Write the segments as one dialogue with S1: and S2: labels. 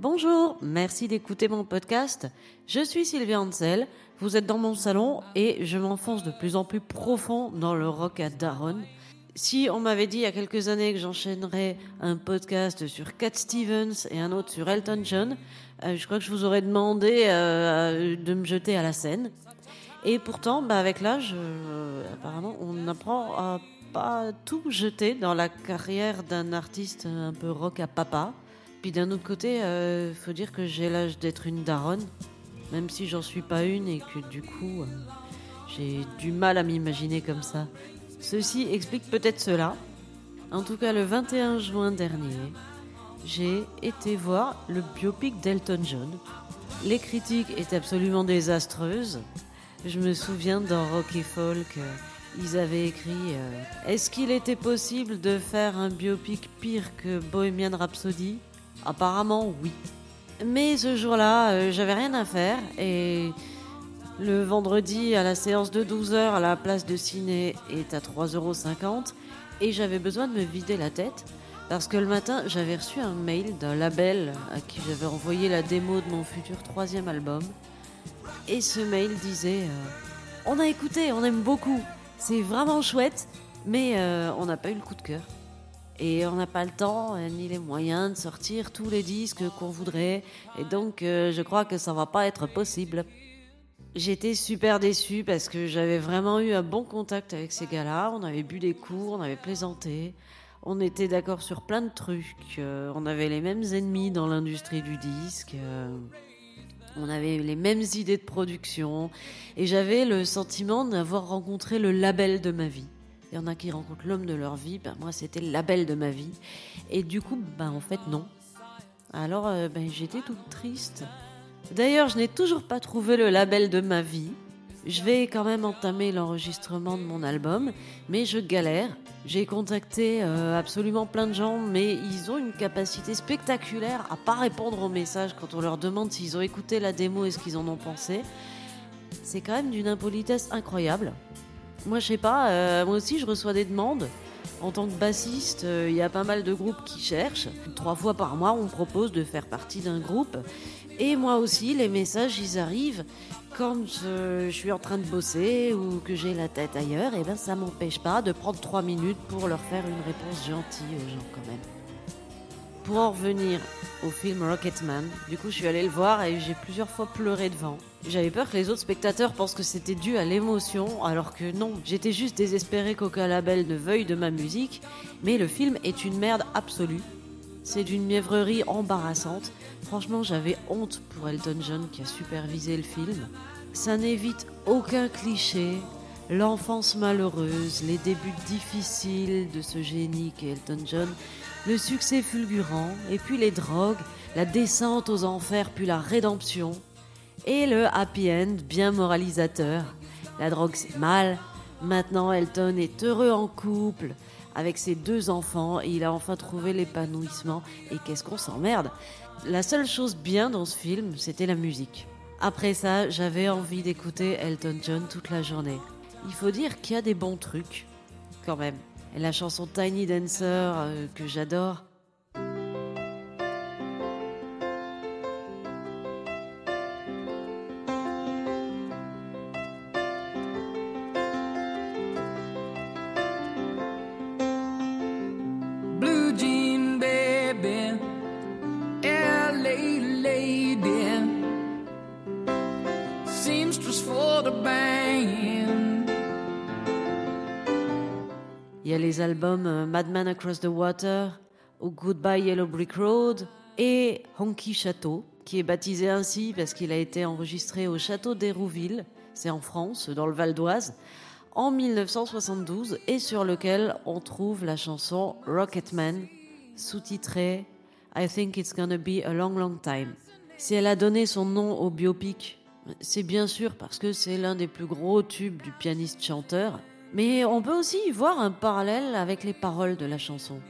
S1: Bonjour, merci d'écouter mon podcast. Je suis Sylvia Ansel, vous êtes dans mon salon et je m'enfonce de plus en plus profond dans le rock à Daron. Si on m'avait dit il y a quelques années que j'enchaînerais un podcast sur Cat Stevens et un autre sur Elton John, euh, je crois que je vous aurais demandé euh, de me jeter à la scène. Et pourtant, bah, avec l'âge, euh, apparemment, on apprend à pas tout jeter dans la carrière d'un artiste un peu rock à papa. Puis d'un autre côté, euh, faut dire que j'ai l'âge d'être une daronne, même si j'en suis pas une et que du coup, euh, j'ai du mal à m'imaginer comme ça. Ceci explique peut-être cela. En tout cas, le 21 juin dernier, j'ai été voir le biopic d'Elton John. Les critiques étaient absolument désastreuses. Je me souviens dans Rock et Folk, euh, ils avaient écrit Est-ce qu'il était possible de faire un biopic pire que Bohemian Rhapsody? Apparemment, oui. Mais ce jour-là, euh, j'avais rien à faire et le vendredi à la séance de 12h à la place de ciné est à 3,50€ et j'avais besoin de me vider la tête parce que le matin j'avais reçu un mail d'un label à qui j'avais envoyé la démo de mon futur troisième album et ce mail disait euh, On a écouté, on aime beaucoup, c'est vraiment chouette, mais euh, on n'a pas eu le coup de cœur. Et on n'a pas le temps euh, ni les moyens de sortir tous les disques qu'on voudrait. Et donc, euh, je crois que ça va pas être possible. J'étais super déçue parce que j'avais vraiment eu un bon contact avec ces gars-là. On avait bu des coups, on avait plaisanté. On était d'accord sur plein de trucs. euh, on avait les mêmes ennemis dans l'industrie du disque. on avait les mêmes idées de production. Et j'avais le sentiment d'avoir rencontré le label de ma vie. Il y en a qui rencontrent l'homme de leur vie, ben moi c'était le label de ma vie. Et du coup, ben en fait non. Alors euh, ben, j'étais toute triste. D'ailleurs, je n'ai toujours pas trouvé le label de ma vie. Je vais quand même entamer l'enregistrement de mon album, mais je galère. J'ai contacté euh, absolument plein de gens, mais ils ont une capacité spectaculaire à pas répondre aux messages quand on leur demande s'ils ont écouté la démo et ce qu'ils en ont pensé. C'est quand même d'une impolitesse incroyable. Moi, je sais pas, euh, moi aussi, je reçois des demandes. En tant que bassiste, euh, il y a pas mal de groupes qui cherchent. Trois fois par mois, on propose de faire partie d'un groupe. Et moi aussi, les messages, ils arrivent quand euh, je suis en train de bosser ou que j'ai la tête ailleurs. Et ben, ça m'empêche pas de prendre trois minutes pour leur faire une réponse gentille aux gens quand même. Pour en revenir au film Rocketman, du coup, je suis allée le voir et j'ai plusieurs fois pleuré devant. J'avais peur que les autres spectateurs pensent que c'était dû à l'émotion, alors que non, j'étais juste désespérée qu'aucun label ne veuille de ma musique, mais le film est une merde absolue. C'est d'une mièvrerie embarrassante. Franchement, j'avais honte pour Elton John qui a supervisé le film. Ça n'évite aucun cliché, l'enfance malheureuse, les débuts difficiles de ce génie qu'est Elton John, le succès fulgurant, et puis les drogues, la descente aux enfers, puis la rédemption, et le happy end bien moralisateur. La drogue c'est mal, maintenant Elton est heureux en couple, avec ses deux enfants, et il a enfin trouvé l'épanouissement, et qu'est-ce qu'on s'emmerde? La seule chose bien dans ce film, c'était la musique. Après ça, j'avais envie d'écouter Elton John toute la journée. Il faut dire qu'il y a des bons trucs, quand même. Et la chanson Tiny Dancer, euh, que j'adore.
S2: Blue jean baby, LA lady, seamstress for the band.
S1: Il y a les albums euh, Madman Across the Water Goodbye Yellow Brick Road et Honky Château, qui est baptisé ainsi parce qu'il a été enregistré au château d'Hérouville, c'est en France, dans le Val d'Oise, en 1972 et sur lequel on trouve la chanson Rocketman, sous-titrée I Think It's Gonna Be a Long Long Time. Si elle a donné son nom au biopic, c'est bien sûr parce que c'est l'un des plus gros tubes du pianiste-chanteur. Mais on peut aussi y voir un parallèle avec les paroles de la chanson.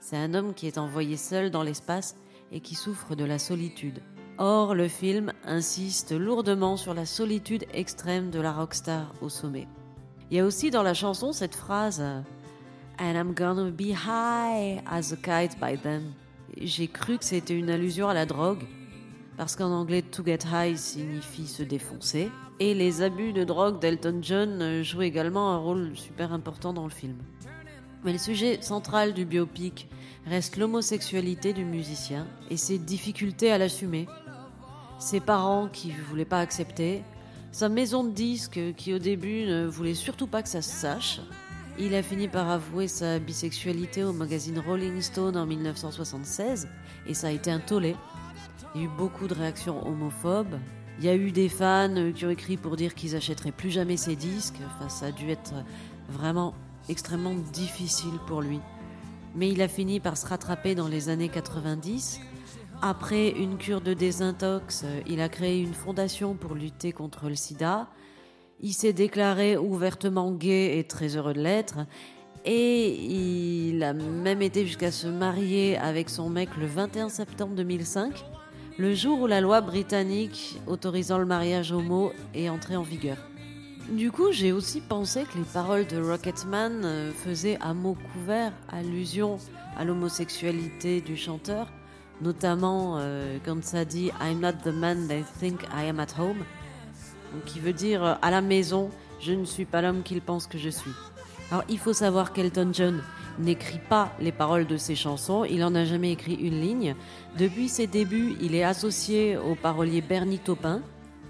S1: C'est un homme qui est envoyé seul dans l'espace et qui souffre de la solitude. Or, le film insiste lourdement sur la solitude extrême de la rockstar au sommet. Il y a aussi dans la chanson cette phrase And I'm gonna be high as a kite by then. J'ai cru que c'était une allusion à la drogue, parce qu'en anglais to get high signifie se défoncer, et les abus de drogue d'Elton John jouent également un rôle super important dans le film. Mais le sujet central du biopic reste l'homosexualité du musicien et ses difficultés à l'assumer. Ses parents qui ne voulaient pas accepter, sa maison de disques qui au début ne voulait surtout pas que ça se sache. Il a fini par avouer sa bisexualité au magazine Rolling Stone en 1976 et ça a été un tollé. Il y a eu beaucoup de réactions homophobes, il y a eu des fans qui ont écrit pour dire qu'ils achèteraient plus jamais ses disques. Enfin, ça a dû être vraiment extrêmement difficile pour lui. Mais il a fini par se rattraper dans les années 90. Après une cure de désintox, il a créé une fondation pour lutter contre le sida. Il s'est déclaré ouvertement gay et très heureux de l'être. Et il a même été jusqu'à se marier avec son mec le 21 septembre 2005 le jour où la loi britannique autorisant le mariage homo est entrée en vigueur. Du coup, j'ai aussi pensé que les paroles de Rocketman euh, faisaient à mots couverts allusion à l'homosexualité du chanteur, notamment euh, quand ça dit I'm not the man they think I am at home, qui veut dire euh, à la maison, je ne suis pas l'homme qu'ils pensent que je suis. Alors il faut savoir qu'Elton John n'écrit pas les paroles de ses chansons, il en a jamais écrit une ligne. Depuis ses débuts, il est associé au parolier Bernie Taupin,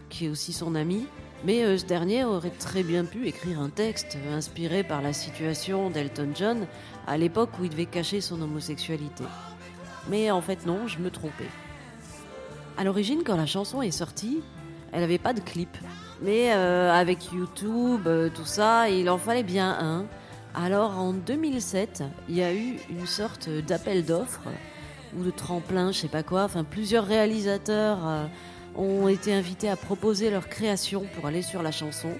S1: qui est aussi son ami, mais euh, ce dernier aurait très bien pu écrire un texte inspiré par la situation d'Elton John à l'époque où il devait cacher son homosexualité. Mais en fait non, je me trompais. À l'origine, quand la chanson est sortie, elle n'avait pas de clip. Mais euh, avec YouTube, euh, tout ça, il en fallait bien un. Alors en 2007, il y a eu une sorte d'appel d'offres ou de tremplin, je sais pas quoi. Enfin, plusieurs réalisateurs euh, ont été invités à proposer leur création pour aller sur la chanson.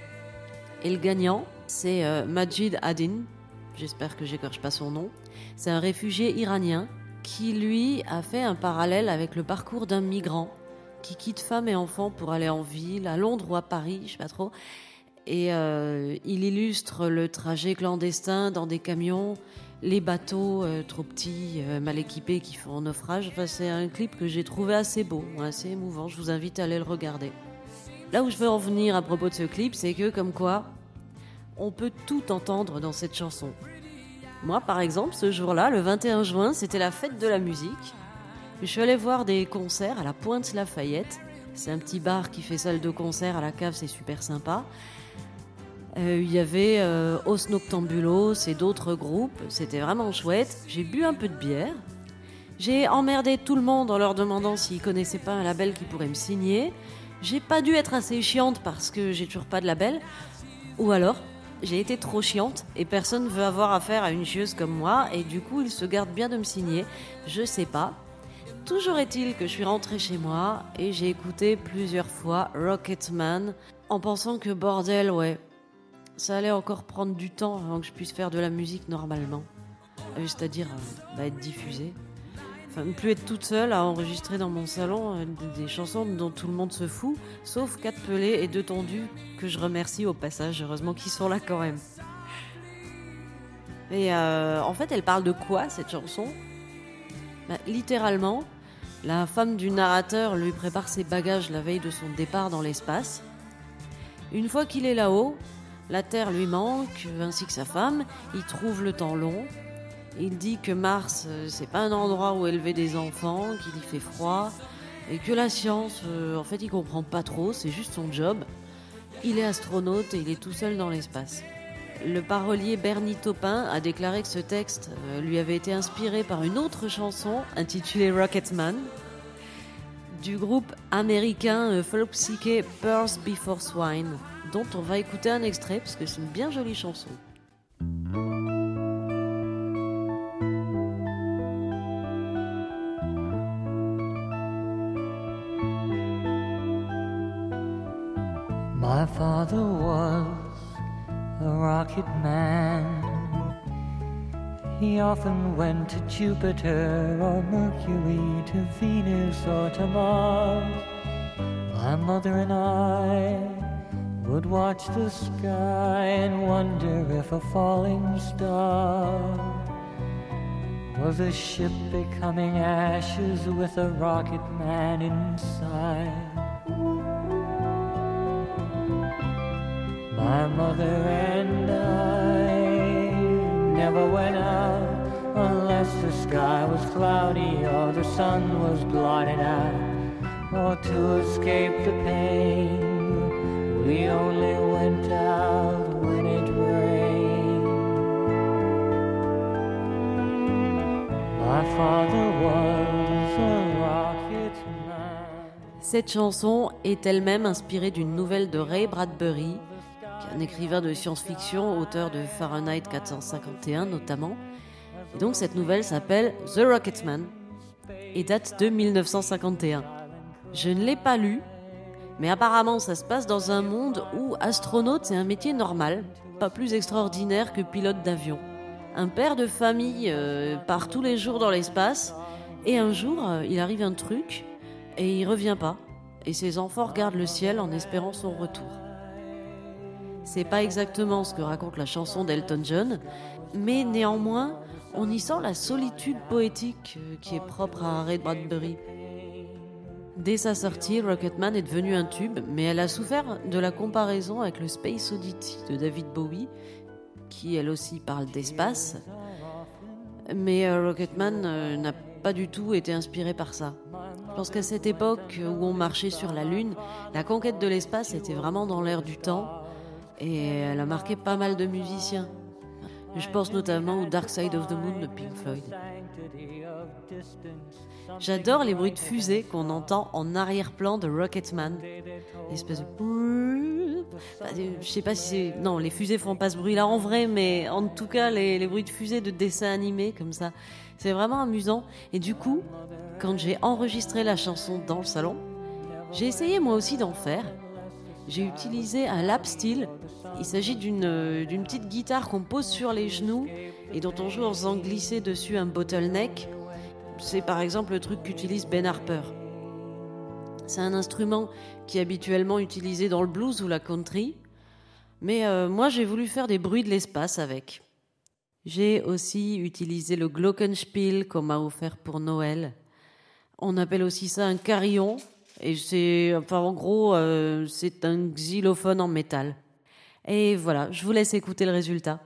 S1: Et le gagnant, c'est Majid Adin. J'espère que j'écorche pas son nom. C'est un réfugié iranien qui, lui, a fait un parallèle avec le parcours d'un migrant qui quitte femme et enfant pour aller en ville, à Londres ou à Paris, je sais pas trop, et euh, il illustre le trajet clandestin dans des camions, les bateaux euh, trop petits, euh, mal équipés qui font naufrage. Enfin, c'est un clip que j'ai trouvé assez beau, assez émouvant. Je vous invite à aller le regarder. Là où je veux en venir à propos de ce clip, c'est que comme quoi, on peut tout entendre dans cette chanson. Moi, par exemple, ce jour-là, le 21 juin, c'était la fête de la musique. Je suis allée voir des concerts à la Pointe Lafayette. C'est un petit bar qui fait salle de concert à la cave, c'est super sympa. Euh, il y avait euh, Os Noctambulos et d'autres groupes. C'était vraiment chouette. J'ai bu un peu de bière. J'ai emmerdé tout le monde en leur demandant s'ils connaissaient pas un label qui pourrait me signer. J'ai pas dû être assez chiante parce que j'ai toujours pas de label. Ou alors, j'ai été trop chiante et personne veut avoir affaire à une chieuse comme moi et du coup, ils se gardent bien de me signer. Je sais pas. Toujours est-il que je suis rentrée chez moi et j'ai écouté plusieurs fois Rocketman en pensant que bordel, ouais, ça allait encore prendre du temps avant que je puisse faire de la musique normalement. Euh, c'est-à-dire euh, bah, être diffusée. Enfin, ne plus être toute seule à enregistrer dans mon salon euh, des, chansons dont tout le monde se fout, sauf quatre pelés et deux tendus que je remercie au passage, heureusement qu'ils sont là quand même. Et en fait, elle parle de quoi cette chanson? Bah, Littéralement, la femme du narrateur lui prépare ses bagages la veille de son départ dans l'espace. Une fois qu'il est là-haut, la terre lui manque, ainsi que sa femme. Il trouve le temps long. Il dit que Mars, euh, c'est pas un endroit où élever des enfants, qu'il y fait froid, et que la science, euh, en fait, il comprend pas trop, c'est juste son job. Il est astronaute et il est tout seul dans l'espace. Le parolier Bernie Taupin a déclaré que ce texte euh, lui avait été inspiré par une autre chanson intitulée Rocketman du groupe américain folk psyché Pearls Before Swine dont on va écouter un extrait parce que c'est une bien jolie chanson.
S3: A rocket man. He often went to Jupiter or Mercury, to Venus or to Mars. My mother and I would watch the sky and wonder if a falling star was a ship becoming ashes with a rocket man inside. My mother and I never went out unless the sky was cloudy or the sun was blotted out, or to escape the pain. We only went out when it rained. My father was a rocket man.
S1: Cette chanson est elle-même inspirée d'une nouvelle de Ray Bradbury, un écrivain de science-fiction, auteur de Fahrenheit 451 notamment. Et donc cette nouvelle s'appelle The Rocketman et date de 1951. Je ne l'ai pas lu, mais apparemment ça se passe dans un monde où astronaute c'est un métier normal, pas plus extraordinaire que pilote d'avion. Un père de famille euh, part tous les jours dans l'espace et un jour euh, il arrive un truc et il revient pas. Et ses enfants regardent le ciel en espérant son retour. C'est pas exactement ce que raconte la chanson d'Elton John, mais néanmoins, on y sent la solitude poétique euh, qui est propre à Ray Bradbury. Dès sa sortie, Rocketman est devenu un tube, mais elle a souffert de la comparaison avec le Space Oddity de David Bowie, qui elle aussi parle d'espace. Mais euh, Rocketman euh, n'a pas du tout été inspiré par ça. Je pense qu'à cette époque où on marchait sur la Lune, la conquête de l'espace était vraiment dans l'air du temps et elle a marqué pas mal de musiciens. Je pense notamment au Dark Side of the Moon de Pink Floyd. J'adore les bruits de fusée qu'on entend en arrière-plan de Rocketman. L'espèce de... Je sais pas si c'est... Non, les fusées font pas ce bruit-là en vrai, mais en tout cas, les, les bruits de fusée de dessins animés comme ça, c'est vraiment amusant. Et du coup, quand j'ai enregistré la chanson dans le salon, j'ai essayé moi aussi d'en faire. J'ai utilisé un lap steel. Il s'agit d'une d'une petite guitare qu'on pose sur les genoux et dont on joue en faisant glisser dessus un bottleneck. C'est par exemple le truc qu'utilise Ben Harper. C'est un instrument qui est habituellement utilisé dans le blues ou la country, mais euh, moi j'ai voulu faire des bruits de l'espace avec. J'ai aussi utilisé le glockenspiel qu'on m'a offert pour Noël. On appelle aussi ça un carillon, et c'est, enfin en gros, euh, c'est un xylophone en métal. Et voilà, je vous laisse écouter le résultat.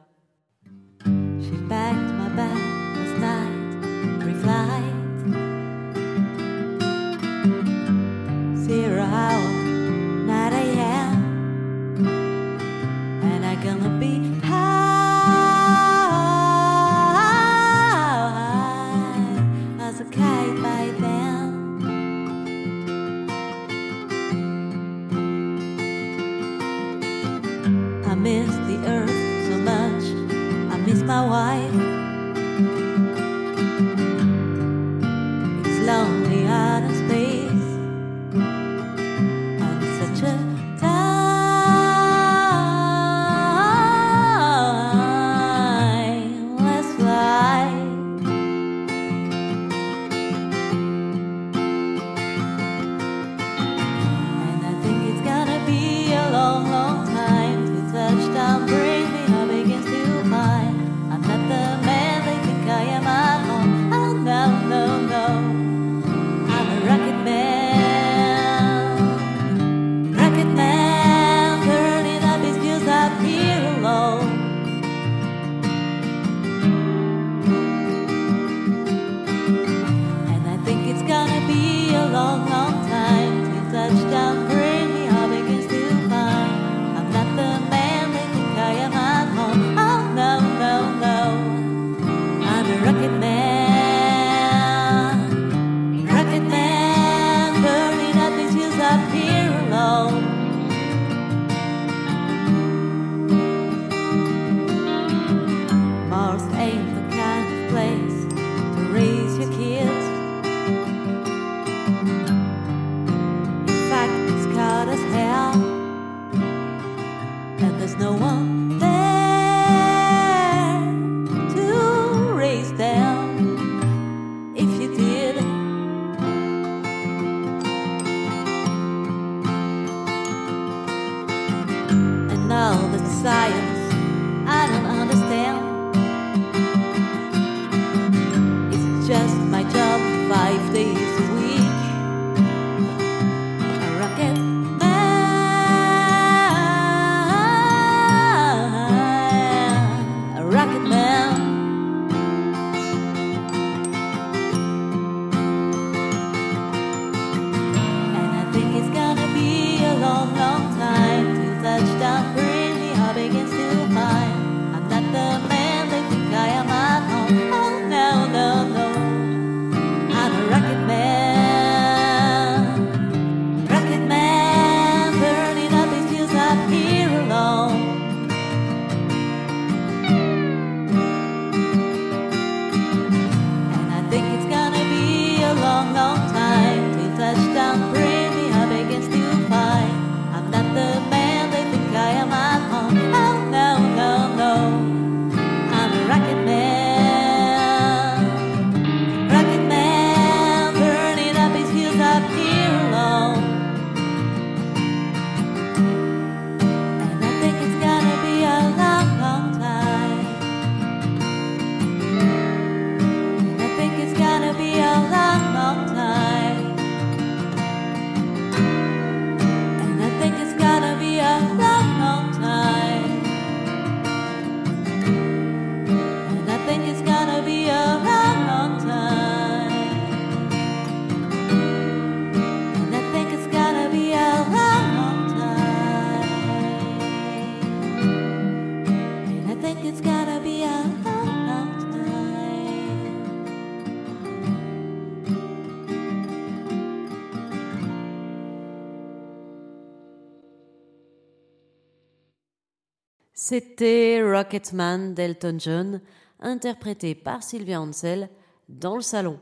S1: C'était Rocketman d'Elton John, interprété par Sylvia Ansel dans le salon.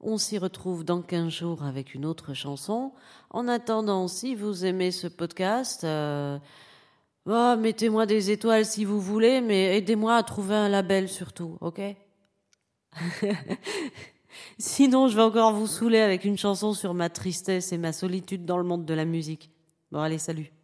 S1: On s'y retrouve dans 15 jours avec une autre chanson. En attendant, si vous aimez ce podcast, euh, oh, mettez-moi des étoiles si vous voulez, mais aidez-moi à trouver un label surtout, ok? Sinon, je vais encore vous saouler avec une chanson sur ma tristesse et ma solitude dans le monde de la musique. Bon, allez, salut.